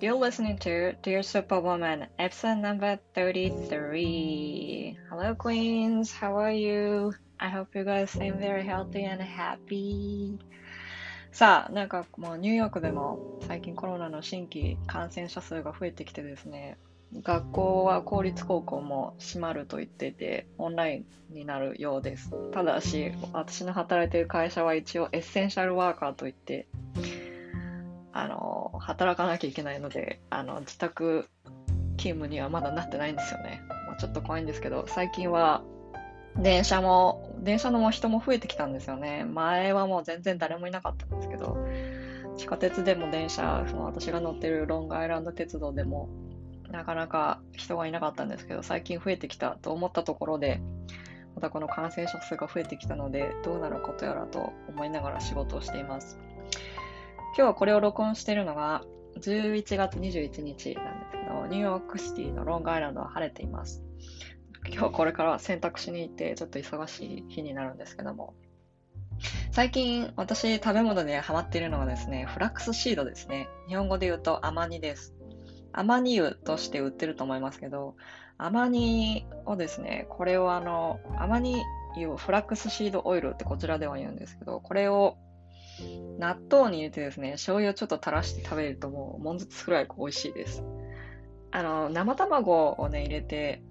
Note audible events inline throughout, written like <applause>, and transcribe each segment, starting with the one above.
You listening to Dear Superwoman, F. C. N. B. 三 Hello, Queens. How are you? I hope you guys are very healthy and happy. さあ、なんかもうニューヨークでも最近コロナの新規感染者数が増えてきてですね、学校は公立高校も閉まると言ってて、オンラインになるようです。ただし、私の働いている会社は一応エッセンシャルワーカーといって、あの、働かなきゃいけないので、あの、自宅勤務にはまだなってないんですよね。まあ、ちょっと怖いんですけど、最近は電車も、電車の人も増えてきたんですよね。前はもう全然誰もいなかったんですけど、地下鉄でも電車、その私が乗ってるロングアイランド鉄道でも、なかなか人がいなかったんですけど、最近増えてきたと思ったところで、またこの感染者数が増えてきたので、どうなることやらと思いながら仕事をしています。今日これを録音しているのが11月21日なんですけど、ニューヨークシティのロングアイランドは晴れています。今日これから洗濯しに行ってちょっと忙しい日になるんですけども、最近私食べ物でハマっているのがですね、フラックスシードですね。日本語で言うとアマニです。アマニ油として売ってると思いますけど、アマニをですね、これをあの、アマニ油フラックスシードオイルってこちらでは言うんですけど、これを納豆に入れてですね、醤油をちょっと垂らして食べるともう、もんずつくらい美味しいです。あの、生卵をね、入れて、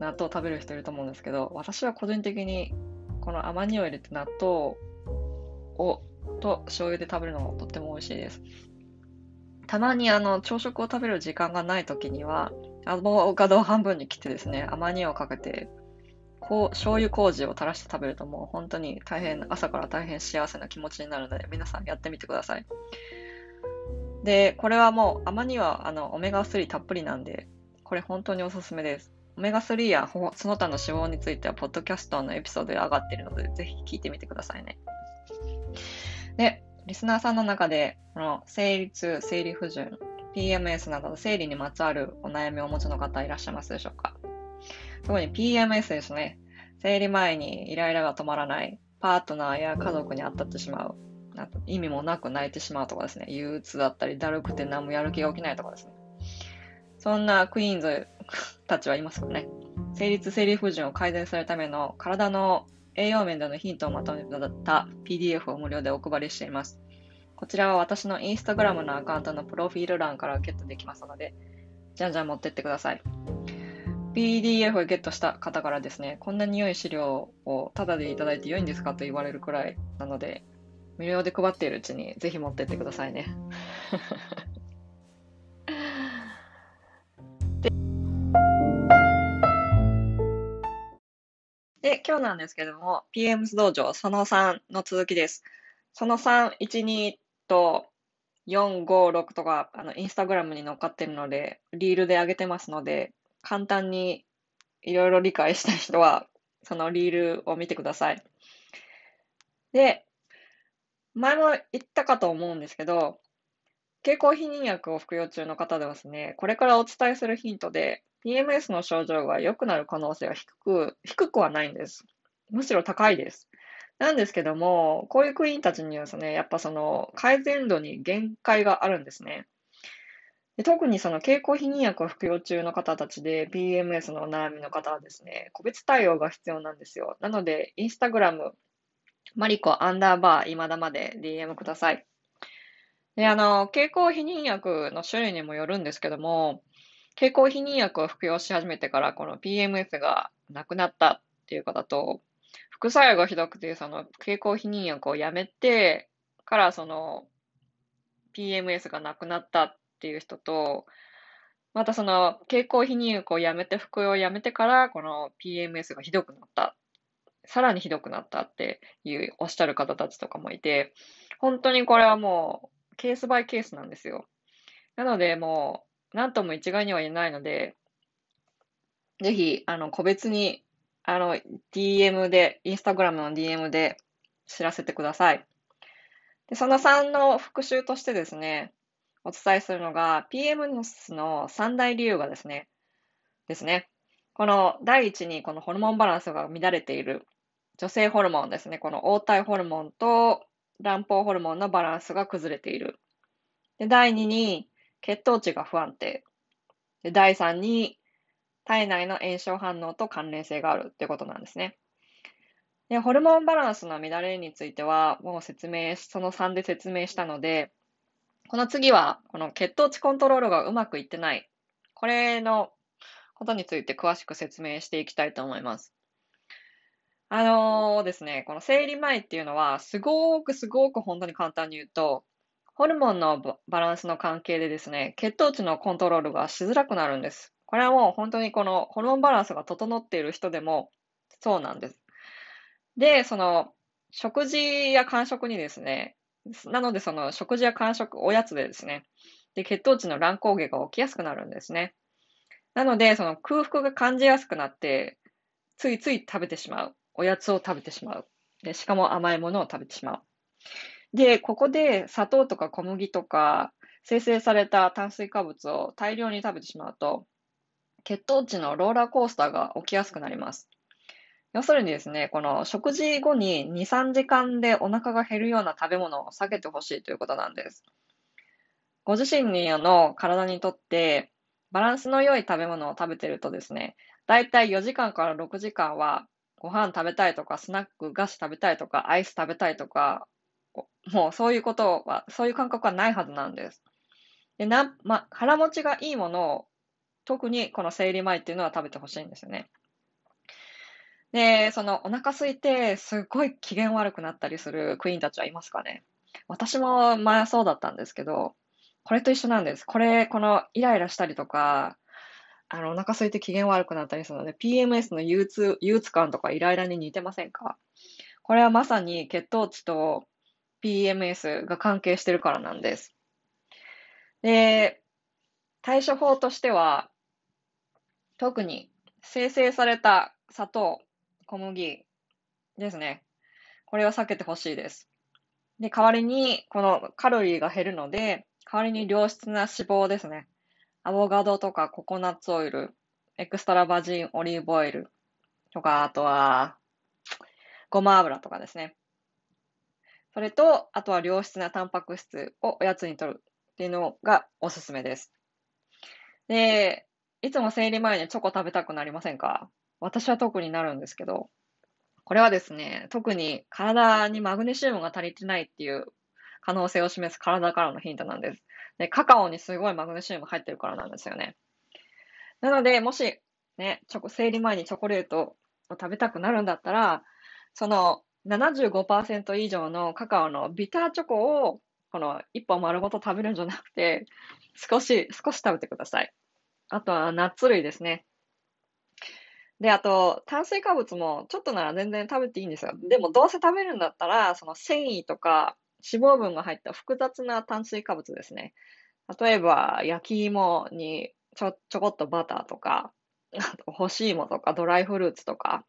納豆を食べる人いると思うんですけど、私は個人的に、この甘煮を入れて納豆を、と醤油で食べるのがとっても美味しいです。たまにあの、朝食を食べる時間がない時には、アボカドを半分に切ってですね、甘煮をかけてこう醤油麹を垂らして食べるともう本当に大変、朝から大変幸せな気持ちになるので、皆さんやってみてください。で、これはもう、甘にはあのオメガ3たっぷりなんで、これ本当におすすめです。オメガ3やその他の脂肪については、ポッドキャストのエピソードで上がっているので、ぜひ聞いてみてくださいね。で、リスナーさんの中で、この生理痛、生理不順、PMS など生理にまつわるお悩みをお持ちの方いらっしゃいますでしょうか？特に PMS ですね。生理前にイライラが止まらない、パートナーや家族に当たってしまう、なんか意味もなく泣いてしまうとかですね、憂鬱だったり、だるくて何もやる気が起きないとかですね。そんなクイーンズ <laughs> たちはいますかね。生理生理不順を改善するための体の栄養面でのヒントをまとめた PDF を無料でお配りしています。こちらは私のインスタグラムのアカウントのプロフィール欄からゲットできますので、じゃんじゃん持ってってください。PDF をゲットした方からですね、こんなに良い資料をタダでいただいて良いんですかと言われるくらいなので、無料で配っているうちにぜひ持ってってくださいね。<laughs> で、今日なんですけども、PMS 道場その3の続きです。その3、1、2と4、5、6とか、あの、インスタグラムに乗っかってるので、リールで上げてますので、簡単にいろいろ理解した人は、そのリールを見てください。で、前も言ったかと思うんですけど、経口避妊薬を服用中の方ではですね、これからお伝えするヒントで、PMS の症状が良くなる可能性は低く、低くはないんです。むしろ高いです。なんですけども、こういうクイーンたちにはですね、やっぱその改善度に限界があるんですね。で特にその経口避妊薬を服用中の方たちで PMS のお悩みの方はですね、個別対応が必要なんですよ。なので、インスタグラム、マリコアンダーバー今だまで DM ください。で、あの、経口避妊薬の種類にもよるんですけども、経口避妊薬を服用し始めてからこの PMS がなくなったっていう方と、副作用がひどくて、その経口避妊薬をやめてからその PMS がなくなったっていう人と、またその経口避妊薬をやめて服用をやめてからこの PMS がひどくなった。さらにひどくなったっていうおっしゃる方たちとかもいて、本当にこれはもうケースバイケースなんですよ。なのでもう何とも一概には言えないので、ぜひあの個別にあの DM で、インスタグラムの DM で知らせてください。でその3の復習としてですね、お伝えするのが PMS の三大理由がですね、ですね。この第一にこのホルモンバランスが乱れている女性ホルモンですね。この黄体ホルモンと卵胞ホルモンのバランスが崩れている。で第二に血糖値が不安定。で第3に、体内の炎症反応と関連性があるっていうことなんですね。で、ホルモンバランスの乱れについては、もう説明その3で説明したので、この次は、この血糖値コントロールがうまくいってない。これのことについて詳しく説明していきたいと思います。あのー、ですね、この生理前っていうのは、すごくすごく本当に簡単に言うと、ホルモンのバランスの関係でですね、血糖値のコントロールがしづらくなるんです。これはもう本当にこのホルモンバランスが整っている人でもそうなんです。で、その食事や間食にですね、なのでその食事や間食、おやつでですね、で血糖値の乱高下が起きやすくなるんですね。なので、その空腹が感じやすくなって、ついつい食べてしまう。おやつを食べてしまう。で、しかも甘いものを食べてしまう。で、ここで砂糖とか小麦とか生成された炭水化物を大量に食べてしまうと、血糖値のローラーコースターが起きやすくなります。要するにですね、この食事後に2、3時間でお腹が減るような食べ物を避けてほしいということなんです。ご自身の体にとってバランスの良い食べ物を食べてるとですね、だいたい4時間から6時間はご飯食べたいとか、スナック、菓子食べたいとか、アイス食べたいとか、もうそういうことは、そういう感覚はないはずなんです。でなま、腹持ちがいいものを特にこの生理前っていうのは食べてほしいんですよね。で、そのお腹空いてすごい機嫌悪くなったりするクイーンたちはいますかね？私も前そうだったんですけど、これと一緒なんです。これ、このイライラしたりとか、あの、お腹空いて機嫌悪くなったりするので、PMS の憂鬱、憂鬱感とかイライラに似てませんか？これはまさに血糖値と PMS が関係してるからなんです。で、対処法としては、特に生成された砂糖、小麦ですね。これを避けてほしいです。で、代わりに、このカロリーが減るので、代わりに良質な脂肪ですね。アボカドとかココナッツオイル、エクストラバジンオリーブオイルとか、あとは、ごま油とかですね。それと、あとは良質なタンパク質をおやつにとるっていうのがおすすめです。で、いつも生理前にチョコ食べたくなりませんか？私は特になるんですけど、これはですね、特に体にマグネシウムが足りてないっていう可能性を示す体からのヒントなんです。で、カカオにすごいマグネシウム入ってるからなんですよね。なので、もし、ね、チョコ、生理前にチョコレートを食べたくなるんだったら、その75%以上のカカオのビターチョコを、この一本丸ごと食べるんじゃなくて、少し、少し食べてください。あとはナッツ類ですね。で、あと、炭水化物もちょっとなら全然食べていいんですよ。でも、どうせ食べるんだったら、その繊維とか脂肪分が入った複雑な炭水化物ですね。例えば、焼き芋にちょ、ちょこっとバターとか、あと干し芋とかドライフルーツとか、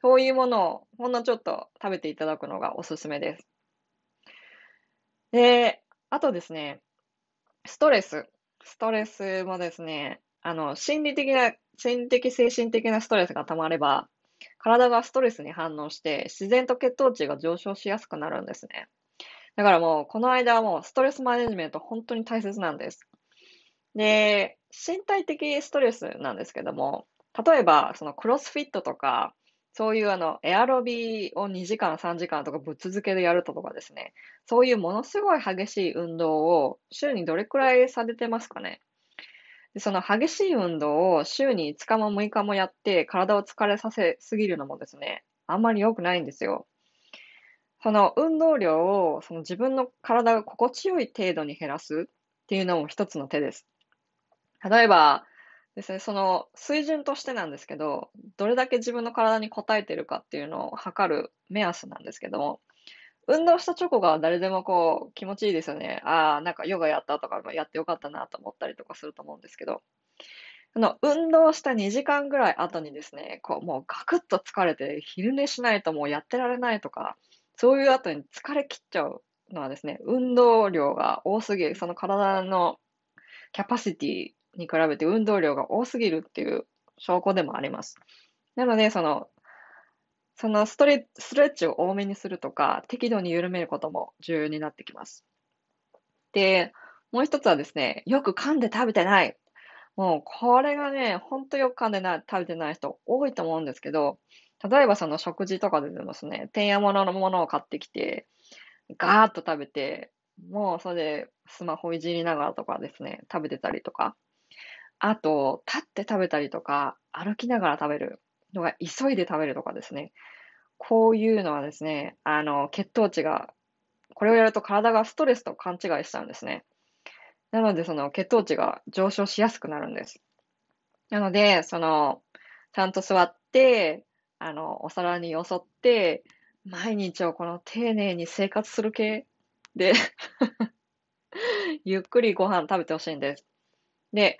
そういうものをほんのちょっと食べていただくのがおすすめです。で、あとですね、ストレス。ストレスもですね、あの、心理的な、心的、精神的なストレスが溜まれば、体がストレスに反応して、自然と血糖値が上昇しやすくなるんですね。だからもう、この間はもう、ストレスマネジメント本当に大切なんです。で、身体的ストレスなんですけども、例えば、そのクロスフィットとか、そういうあの、エアロビを2時間、3時間とかぶっ続けでやるとかですね、そういうものすごい激しい運動を週にどれくらいされてますかねでその激しい運動を週に5日も6日もやって体を疲れさせすぎるのもですね、あんまり良くないんですよ。その運動量をその自分の体が心地よい程度に減らすっていうのも一つの手です。例えば、ですね、その水準としてなんですけど、どれだけ自分の体に応えてるかっていうのを測る目安なんですけども、運動した直後が誰でもこう気持ちいいですよね。ああ、なんかヨガやったとかやってよかったなと思ったりとかすると思うんですけど、あの、運動した2時間ぐらい後にですね、こうもうガクッと疲れて昼寝しないともうやってられないとか、そういう後に疲れ切っちゃうのはですね、運動量が多すぎる、その体のキャパシティに比べて運動量が多すぎるっていう証拠でもあります。なので、その、そのストレストレッチを多めにするとか、適度に緩めることも重要になってきます。で、もう一つはですね、よく噛んで食べてない。もうこれがね、ほんとよく噛んでない、食べてない人多いと思うんですけど、例えばその食事とかででもですね、てんやもののものを買ってきて、ガーッと食べて、もうそれでスマホいじりながらとかですね、食べてたりとか。あと、立って食べたりとか、歩きながら食べるのが急いで食べるとかですね。こういうのはですね、あの、血糖値が、これをやると体がストレスと勘違いしちゃうんですね。なので、その血糖値が上昇しやすくなるんです。なので、その、ちゃんと座って、あの、お皿によそって、毎日をこの丁寧に生活する系で <laughs> ゆっくりご飯食べてほしいんです。で、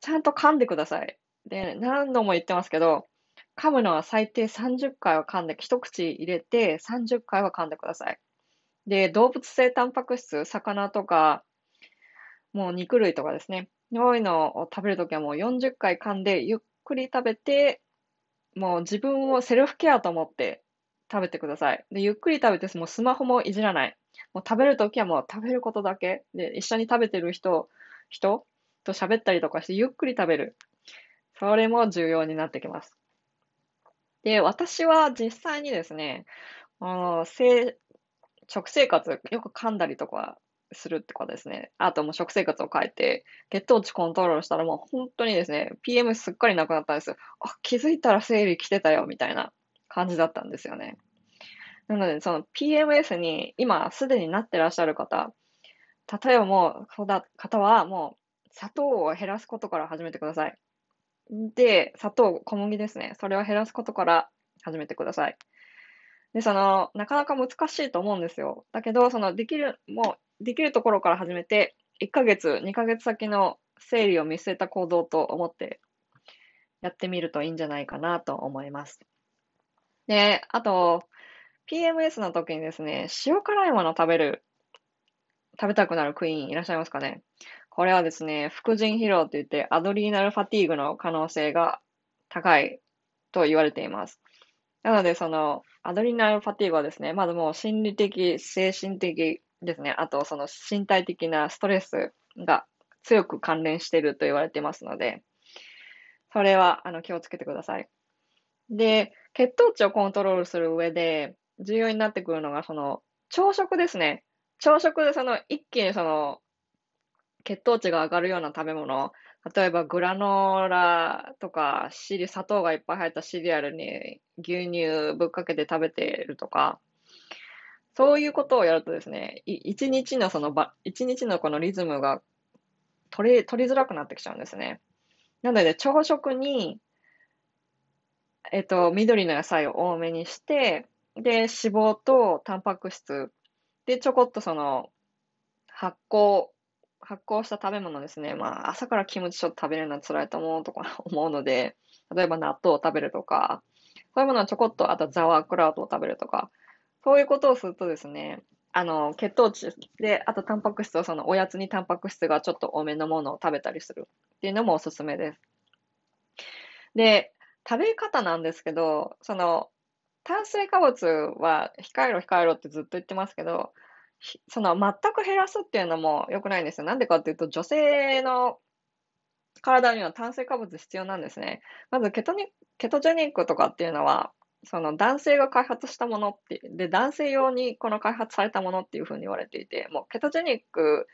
ちゃんと噛んでください。で、何度も言ってますけど、噛むのは最低30回は噛んで、一口入れて30回は噛んでください。で、動物性タンパク質、魚とか、もう肉類とかですね。こういのを食べるときはもう40回噛んで、ゆっくり食べて、もう自分をセルフケアと思って食べてください。で、ゆっくり食べて、もうスマホもいじらない。もう食べるときはもう食べることだけ。で、一緒に食べてる人、人と喋ったりとかしてゆっくり食べる。それも重要になってきます。で、私は実際にですね、あの、食生活よく噛んだりとかするってことですね。あともう食生活を変えて、血糖値コントロールしたらもう本当にですね、PM すっかりなくなったんです。あ、気づいたら生理来てたよ、みたいな感じだったんですよね。なので、その PMS に今すでになってらっしゃる方、例えばもう、そうだ、方はもう砂糖を減らすことから始めてください。で、砂糖、小麦ですね。それを減らすことから始めてください。で、その、なかなか難しいと思うんですよ。だけど、その、できる、もう、できるところから始めて、1ヶ月、2ヶ月先の整理を見据えた行動と思ってやってみるといいんじゃないかなと思います。で、あと、PMS の時にですね、塩辛いもの食べる、食べたくなるクイーンいらっしゃいますかねこれはですね、副腎疲労といってアドリーナルファティーグの可能性が高いと言われています。なので、その、アドリーナルファティーグはですね、まずもう心理的、精神的ですね。あと、その身体的なストレスが強く関連していると言われていますので、それはあの気をつけてください。で、血糖値をコントロールする上で重要になってくるのが、その朝食ですね。朝食でその一気にその血糖値が上がるような食べ物、例えばグラノーラとかシリ、砂糖がいっぱい入ったシリアルに牛乳ぶっかけて食べてるとか、そういうことをやるとですね、一日のそのば、一日のこのリズムが取り、取りづらくなってきちゃうんですね。なので、朝食に、えっと、緑の野菜を多めにして、で、脂肪とタンパク質、で、ちょこっとその、発酵、発酵した食べ物ですね。まあ、朝からキムチちょっと食べるのは辛いと思うとか <laughs> 思うので、例えば納豆を食べるとか、そういうものはちょこっと、あとザワークラウトを食べるとか、そういうことをするとですね、あの、血糖値で、あとタンパク質をそのおやつにタンパク質がちょっと多めのものを食べたりするっていうのもおすすめです。で、食べ方なんですけど、その、炭水化物は控えろ控えろってずっと言ってますけど、その全く減らすっていうのも良くないんですよ。なんでかっていうと、女性の体には炭水化物必要なんですね。まずケトニ、ケトジェニックとかっていうのは、その男性が開発したものって、で、男性用にこの開発されたものっていうふうに言われていて、もうケトジェニック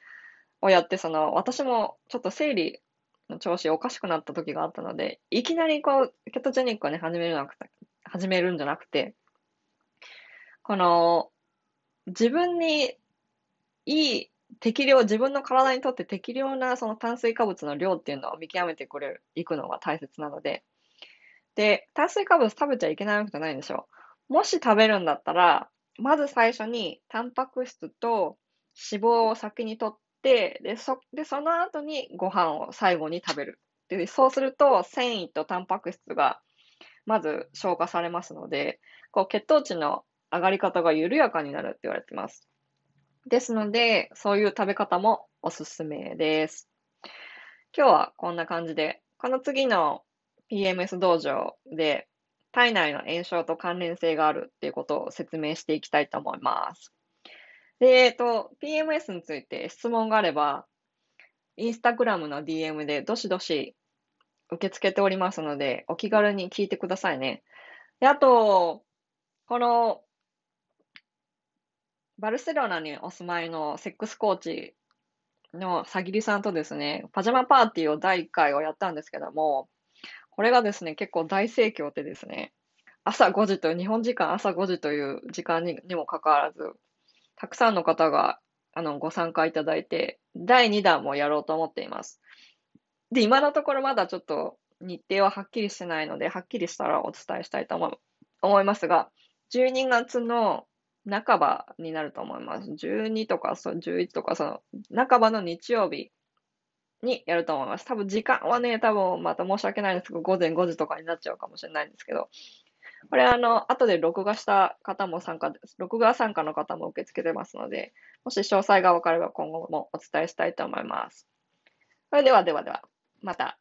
をやって、その、私もちょっと生理の調子おかしくなった時があったので、いきなりこう、ケトジェニックをね、始めるなくて、始めるんじゃなくて、この、自分にいい適量、自分の体にとって適量なその炭水化物の量っていうのを見極めてくれる、いくのが大切なので、で、炭水化物食べちゃいけないわけじゃないんでしょ。もし食べるんだったら、まず最初にタンパク質と脂肪を先に取って、で、そ、で、その後にご飯を最後に食べる。で、そうすると繊維とタンパク質がまず消化されますので、こう血糖値の上がり方が緩やかになるって言われてます。ですので、そういう食べ方もおすすめです。今日はこんな感じで、この次の PMS 道場で体内の炎症と関連性があるっていうことを説明していきたいと思います。で、えっと、PMS について質問があれば、インスタグラムの DM でどしどし受け付けておりますので、お気軽に聞いてくださいね。で、あと、この、バルセロナにお住まいのセックスコーチのさぎりさんとですね、パジャマパーティーを第1回をやったんですけども、これがですね、結構大盛況でですね、朝5時という、日本時間朝5時という時間ににもかかわらず、たくさんの方があのご参加いただいて、第2弾もやろうと思っています。で、今のところまだちょっと日程ははっきりしてないので、はっきりしたらお伝えしたいと思思いますが、12月の半ばになると思います。12とかそ11とかその半ばの日曜日にやると思います。多分時間はね、多分また申し訳ないんですけど、午前5時とかになっちゃうかもしれないんですけど、これあの、後で録画した方も参加です。録画参加の方も受け付けてますので、もし詳細が分かれば今後もお伝えしたいと思います。それではではでは、また